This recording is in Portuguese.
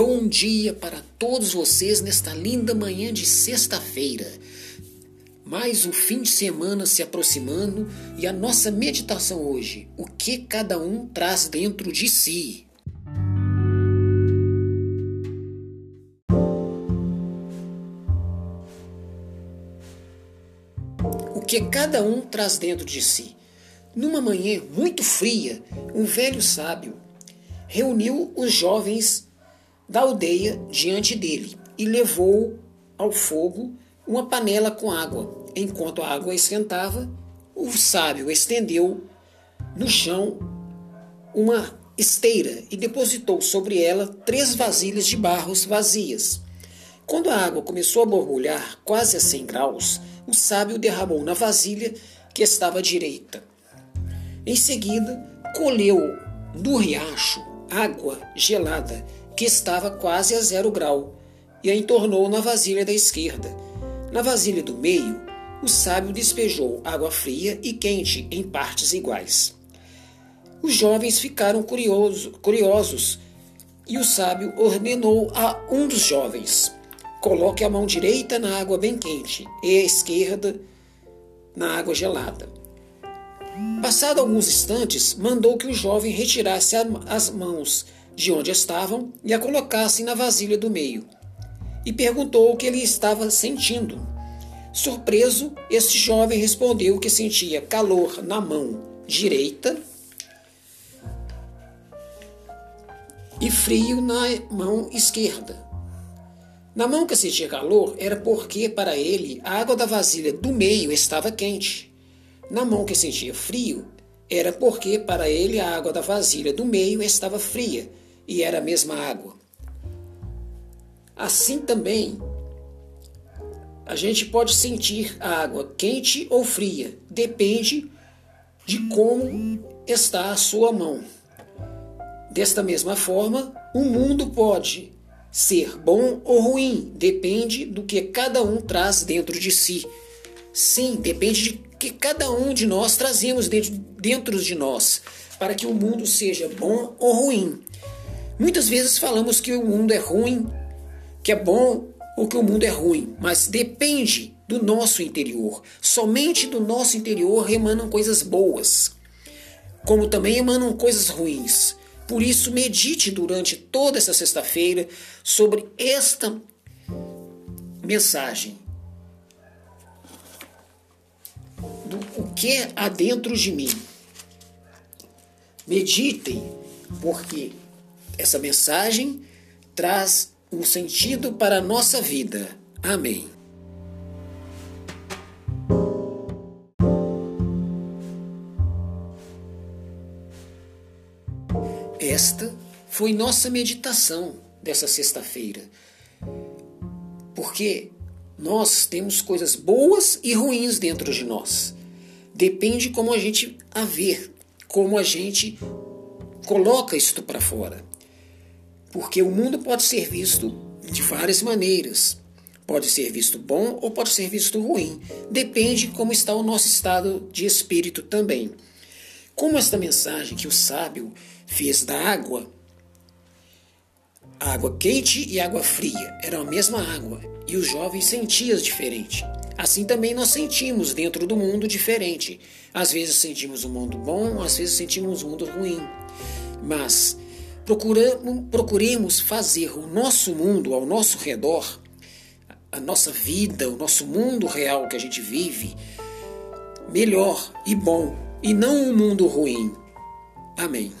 Bom dia para todos vocês nesta linda manhã de sexta-feira. Mais um fim de semana se aproximando e a nossa meditação hoje: o que cada um traz dentro de si. O que cada um traz dentro de si. Numa manhã muito fria, um velho sábio reuniu os jovens da aldeia diante dele e levou ao fogo uma panela com água. Enquanto a água esquentava, o sábio estendeu no chão uma esteira e depositou sobre ela três vasilhas de barros vazias. Quando a água começou a borbulhar quase a 100 graus, o sábio derramou na vasilha que estava à direita. Em seguida, colheu do riacho água gelada que estava quase a zero grau, e a entornou na vasilha da esquerda. Na vasilha do meio, o sábio despejou água fria e quente em partes iguais. Os jovens ficaram curioso, curiosos e o sábio ordenou a um dos jovens: coloque a mão direita na água bem quente e a esquerda na água gelada. Passado alguns instantes, mandou que o jovem retirasse as mãos de onde estavam e a colocassem na vasilha do meio. E perguntou o que ele estava sentindo. Surpreso, este jovem respondeu que sentia calor na mão direita e frio na mão esquerda. Na mão que sentia calor era porque, para ele, a água da vasilha do meio estava quente. Na mão que sentia frio era porque, para ele, a água da vasilha do meio estava fria e era a mesma água. Assim também, a gente pode sentir a água quente ou fria, depende de como está a sua mão. Desta mesma forma, o mundo pode ser bom ou ruim, depende do que cada um traz dentro de si. Sim, depende de que cada um de nós trazemos dentro, dentro de nós, para que o mundo seja bom ou ruim. Muitas vezes falamos que o mundo é ruim, que é bom ou que o mundo é ruim, mas depende do nosso interior. Somente do nosso interior emanam coisas boas, como também emanam coisas ruins. Por isso, medite durante toda essa sexta-feira sobre esta mensagem. Do o que há dentro de mim. Meditem, porque essa mensagem traz um sentido para a nossa vida. Amém. Esta foi nossa meditação dessa sexta-feira. Porque nós temos coisas boas e ruins dentro de nós. Depende como a gente a ver, como a gente coloca isto para fora. Porque o mundo pode ser visto de várias maneiras. Pode ser visto bom ou pode ser visto ruim. Depende como está o nosso estado de espírito também. Como esta mensagem que o sábio fez da água, água quente e água fria eram a mesma água e os jovens sentiam diferente. Assim também nós sentimos dentro do mundo diferente. Às vezes sentimos um mundo bom, às vezes sentimos um mundo ruim. Mas procuremos fazer o nosso mundo ao nosso redor, a nossa vida, o nosso mundo real que a gente vive, melhor e bom, e não um mundo ruim. Amém.